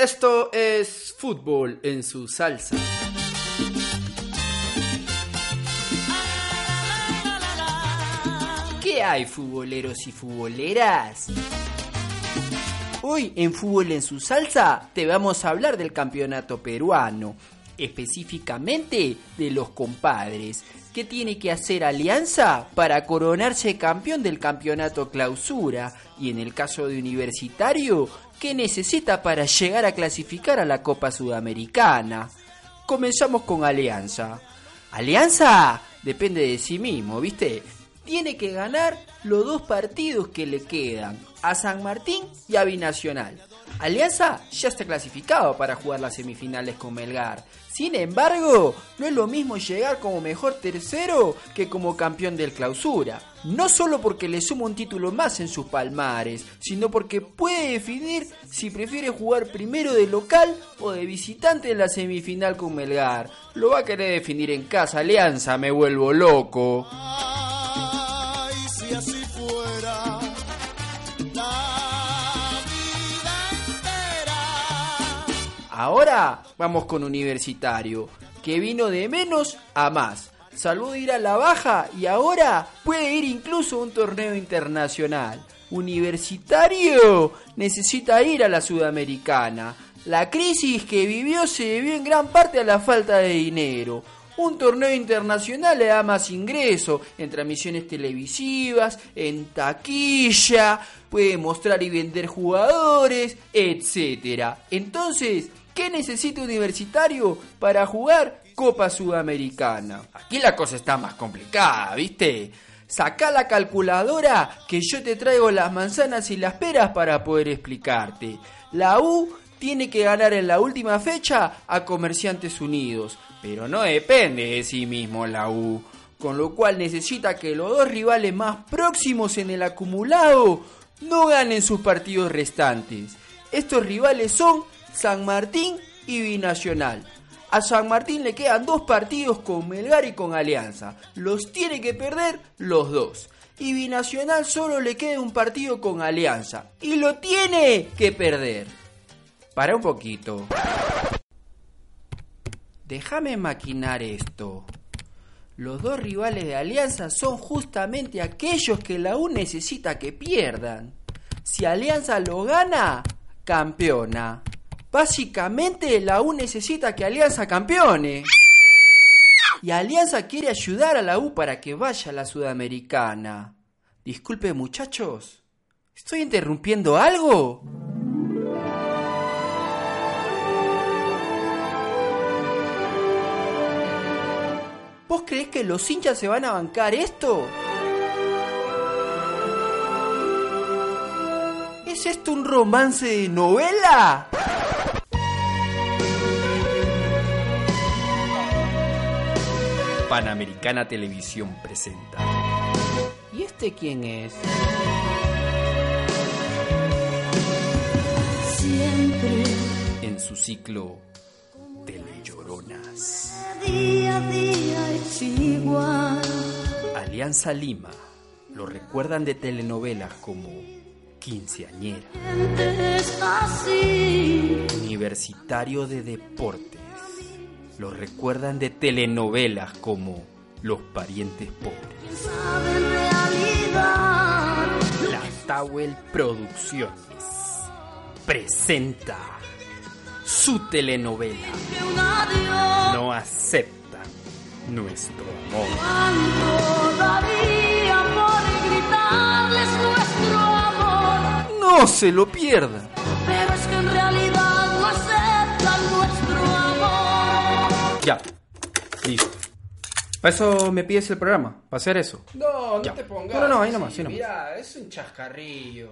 Esto es fútbol en su salsa. ¿Qué hay futboleros y futboleras? Hoy en Fútbol en su salsa te vamos a hablar del campeonato peruano, específicamente de los compadres. ¿Qué tiene que hacer Alianza para coronarse campeón del campeonato clausura? Y en el caso de Universitario, ¿qué necesita para llegar a clasificar a la Copa Sudamericana? Comenzamos con Alianza. Alianza depende de sí mismo, ¿viste? Tiene que ganar los dos partidos que le quedan, a San Martín y a Binacional. Alianza ya está clasificado para jugar las semifinales con Melgar. Sin embargo, no es lo mismo llegar como mejor tercero que como campeón del clausura. No solo porque le suma un título más en sus palmares, sino porque puede definir si prefiere jugar primero de local o de visitante en la semifinal con Melgar. Lo va a querer definir en casa, Alianza, me vuelvo loco. Ahora vamos con Universitario, que vino de menos a más. Salvó de ir a la baja y ahora puede ir incluso a un torneo internacional. Universitario necesita ir a la Sudamericana. La crisis que vivió se debió en gran parte a la falta de dinero. Un torneo internacional le da más ingreso en transmisiones televisivas, en taquilla, puede mostrar y vender jugadores, etc. Entonces, ¿qué necesita Universitario para jugar Copa Sudamericana? Aquí la cosa está más complicada, ¿viste? Saca la calculadora que yo te traigo las manzanas y las peras para poder explicarte. La U tiene que ganar en la última fecha a Comerciantes Unidos, pero no depende de sí mismo la U, con lo cual necesita que los dos rivales más próximos en el acumulado no ganen sus partidos restantes. Estos rivales son San Martín y Binacional. A San Martín le quedan dos partidos con Melgar y con Alianza. Los tiene que perder los dos. Y Binacional solo le queda un partido con Alianza. Y lo tiene que perder. Para un poquito. Déjame maquinar esto. Los dos rivales de Alianza son justamente aquellos que la U necesita que pierdan. Si Alianza lo gana, campeona. Básicamente la U necesita que Alianza campeone. Y Alianza quiere ayudar a la U para que vaya a la Sudamericana. Disculpe muchachos, ¿estoy interrumpiendo algo? ¿Vos creés que los hinchas se van a bancar esto? ¿Es esto un romance de novela? Panamericana Televisión presenta. ¿Y este quién es? Siempre, En su ciclo Telelloronas. día a día es igual. Alianza Lima. Lo recuerdan de telenovelas como Quinceañera, Es así. Universitario de Deportes. Lo recuerdan de telenovelas como Los Parientes Pobres. La Tawel Producciones presenta su telenovela. No aceptan nuestro amor. Cuánto daría por gritarles nuestro amor. No se lo pierdan. Ya, listo. Para eso me pides el programa, para hacer eso. No, no Ya. te pongas. No, no, no, ahí así, nomás, ahí nomás. Mira, es un chascarrillo.